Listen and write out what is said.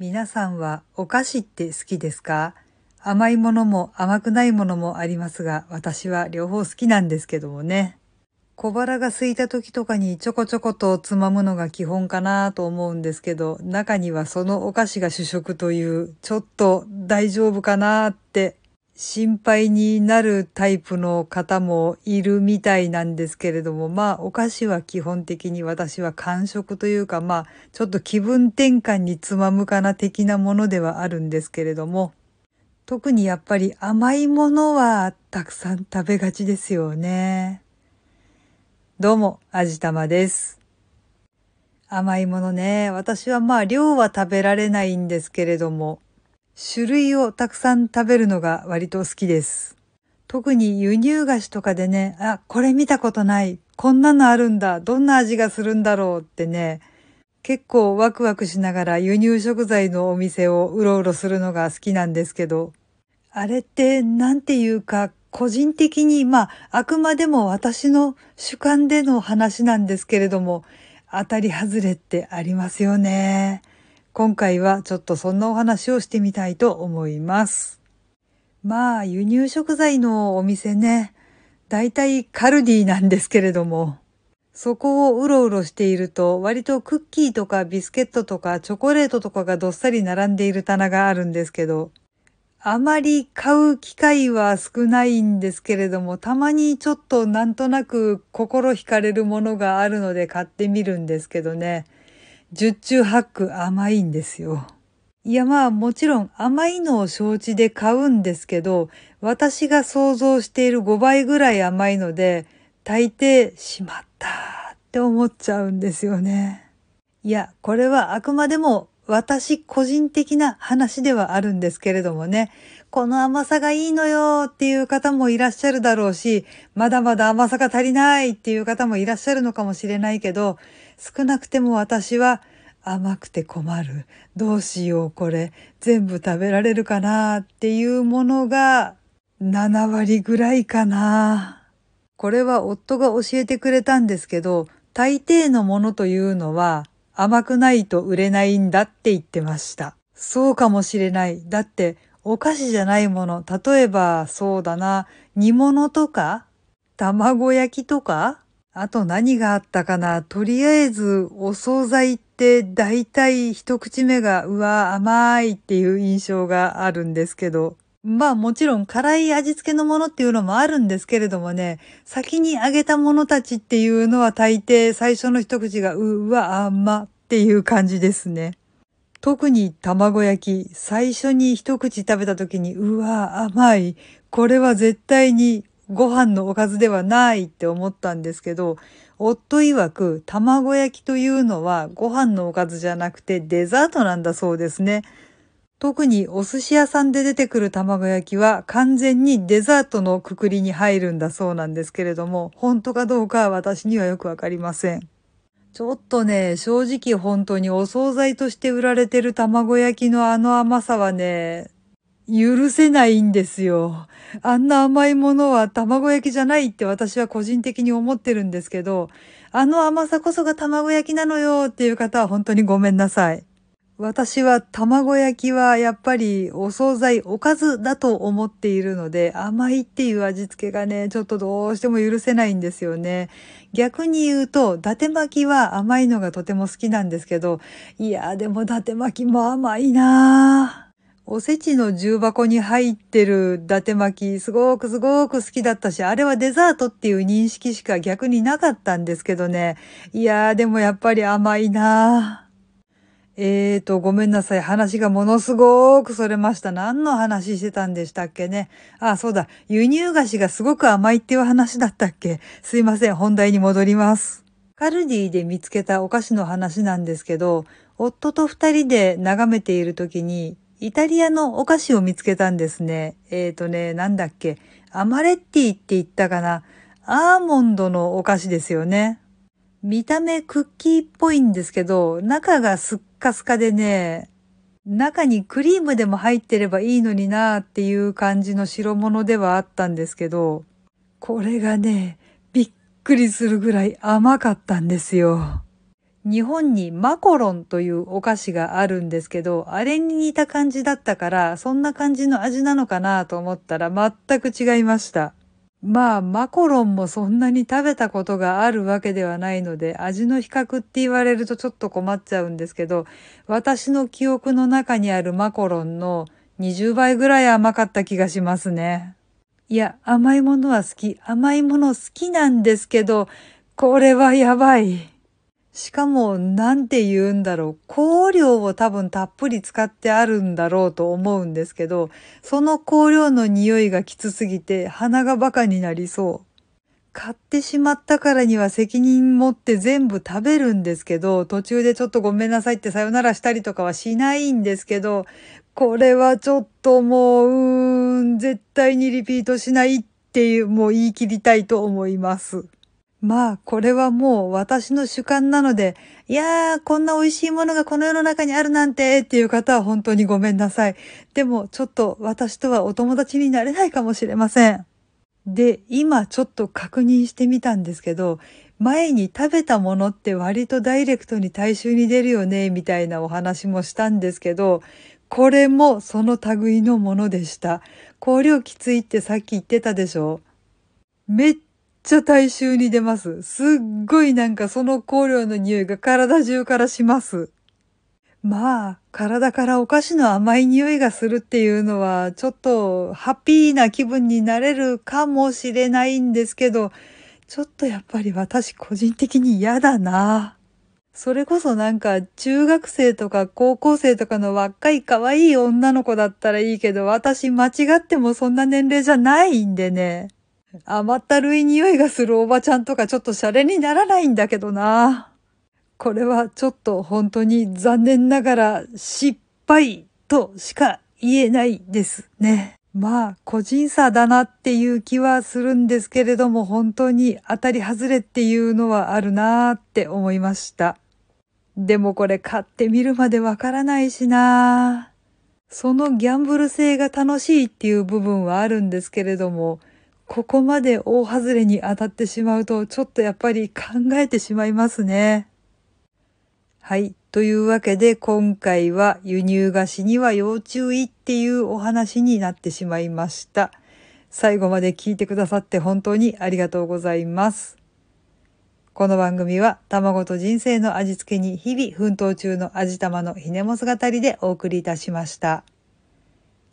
皆さんはお菓子って好きですか？甘いものも甘くないものもありますが、私は両方好きなんですけどもね。小腹が空いた時とかにちょこちょことつまむのが基本かなと思うんですけど、中にはそのお菓子が主食という、ちょっと大丈夫かなって心配になるタイプの方もいるみたいなんですけれども、まあお菓子は基本的に私は完食というか、まあちょっと気分転換につまむかな的なものではあるんですけれども、特にやっぱり甘いものはたくさん食べがちですよね。どうも、あじたまです。甘いものね、私はまあ量は食べられないんですけれども、種類をたくさん食べるのが割と好きです。特に輸入菓子とかでね、あ、これ見たことない。こんなのあるんだ。どんな味がするんだろうってね、結構ワクワクしながら輸入食材のお店をうろうろするのが好きなんですけど、あれってなんていうか個人的に、まあ、あくまでも私の主観での話なんですけれども、当たり外れってありますよね。今回はちょっとそんなお話をしてみたいと思います。まあ、輸入食材のお店ね、だいたいカルディなんですけれども、そこをうろうろしていると、割とクッキーとかビスケットとかチョコレートとかがどっさり並んでいる棚があるんですけど、あまり買う機会は少ないんですけれども、たまにちょっとなんとなく心惹かれるものがあるので買ってみるんですけどね。十中八九甘いんですよ。いやまあもちろん甘いのを承知で買うんですけど、私が想像している5倍ぐらい甘いので、大抵しまったって思っちゃうんですよね。いや、これはあくまでも私個人的な話ではあるんですけれどもね、この甘さがいいのよっていう方もいらっしゃるだろうし、まだまだ甘さが足りないっていう方もいらっしゃるのかもしれないけど、少なくても私は甘くて困る。どうしようこれ。全部食べられるかなっていうものが7割ぐらいかな。これは夫が教えてくれたんですけど、大抵のものというのは甘くないと売れないんだって言ってました。そうかもしれない。だってお菓子じゃないもの、例えばそうだな、煮物とか？卵焼きとか？あと何があったかな？とりあえずお惣菜って大体一口目がうわ甘いっていう印象があるんですけど。まあもちろん辛い味付けのものっていうのもあるんですけれどもね、先に揚げたものたちっていうのは大抵最初の一口がうわ甘っていう感じですね。特に卵焼き、最初に一口食べた時にうわ甘い。これは絶対にご飯のおかずではないって思ったんですけど、夫曰く卵焼きというのはご飯のおかずじゃなくてデザートなんだそうですね。特にお寿司屋さんで出てくる卵焼きは完全にデザートのくくりに入るんだそうなんですけれども、本当かどうか私にはよくわかりません。ちょっとね、正直本当にお惣菜として売られてる卵焼きのあの甘さはね、許せないんですよ。あんな甘いものは卵焼きじゃないって私は個人的に思ってるんですけど、あの甘さこそが卵焼きなのよっていう方は本当にごめんなさい。私は卵焼きはやっぱりお惣菜、おかずだと思っているので、甘いっていう味付けがね、ちょっとどうしても許せないんですよね。逆に言うと、伊達巻きは甘いのがとても好きなんですけど、いや、でも伊達巻きも甘いなぁ。おせちの重箱に入ってる伊達巻き、すごくすごく好きだったし、あれはデザートっていう認識しか逆になかったんですけどね。いやー、でもやっぱり甘いなえーと、ごめんなさい。話がものすごくそれました。何の話してたんでしたっけね。あ、そうだ。輸入菓子がすごく甘いっていう話だったっけ。すいません。本題に戻ります。カルディで見つけたお菓子の話なんですけど、夫と二人で眺めている時に、イタリアのお菓子を見つけたんですね。えっ、ー、とね、なんだっけ。アマレッティって言ったかな。アーモンドのお菓子ですよね。見た目クッキーっぽいんですけど、中がスッカスカでね、中にクリームでも入ってればいいのになーっていう感じの白物ではあったんですけど、これがね、びっくりするぐらい甘かったんですよ。日本にマコロンというお菓子があるんですけど、あれに似た感じだったから、そんな感じの味なのかなと思ったら全く違いました。まあ、マコロンもそんなに食べたことがあるわけではないので、味の比較って言われるとちょっと困っちゃうんですけど、私の記憶の中にあるマコロンの20倍ぐらい甘かった気がしますね。いや、甘いものは好き。甘いもの好きなんですけど、これはやばい。しかも、なんて言うんだろう。香料を多分たっぷり使ってあるんだろうと思うんですけど、その香料の匂いがきつすぎて鼻がバカになりそう。買ってしまったからには責任持って全部食べるんですけど、途中でちょっとごめんなさいってさよならしたりとかはしないんですけど、これはちょっともう、うーん、絶対にリピートしないっていう、もう言い切りたいと思います。まあ、これはもう私の主観なので、いやー、こんな美味しいものがこの世の中にあるなんてっていう方は本当にごめんなさい。でも、ちょっと私とはお友達になれないかもしれません。で、今ちょっと確認してみたんですけど、前に食べたものって割とダイレクトに大衆に出るよね、みたいなお話もしたんですけど、これもその類のものでした。香料きついってさっき言ってたでしょ？めっちゃ大衆に出ます。すっごいなんかその香料の匂いが体中からします。まあ、体からお菓子の甘い匂いがするっていうのは、ちょっとハッピーな気分になれるかもしれないんですけど、ちょっとやっぱり私個人的に嫌だな。それこそなんか中学生とか高校生とかの若い可愛い女の子だったらいいけど、私間違ってもそんな年齢じゃないんでね。甘ったるい匂いがするおばちゃんとかちょっとシャレにならないんだけどな。これはちょっと本当に残念ながら失敗としか言えないですね。まあ、個人差だなっていう気はするんですけれども、本当に当たり外れっていうのはあるなーって思いました。でもこれ買ってみるまでわからないしなそのギャンブル性が楽しいっていう部分はあるんですけれども、ここまで大外れに当たってしまうと、ちょっとやっぱり考えてしまいますね。はい。というわけで、今回は輸入菓子には要注意っていうお話になってしまいました。最後まで聞いてくださって本当にありがとうございます。この番組は卵と人生の味付けに日々奮闘中の味玉のひねも姿りでお送りいたしました。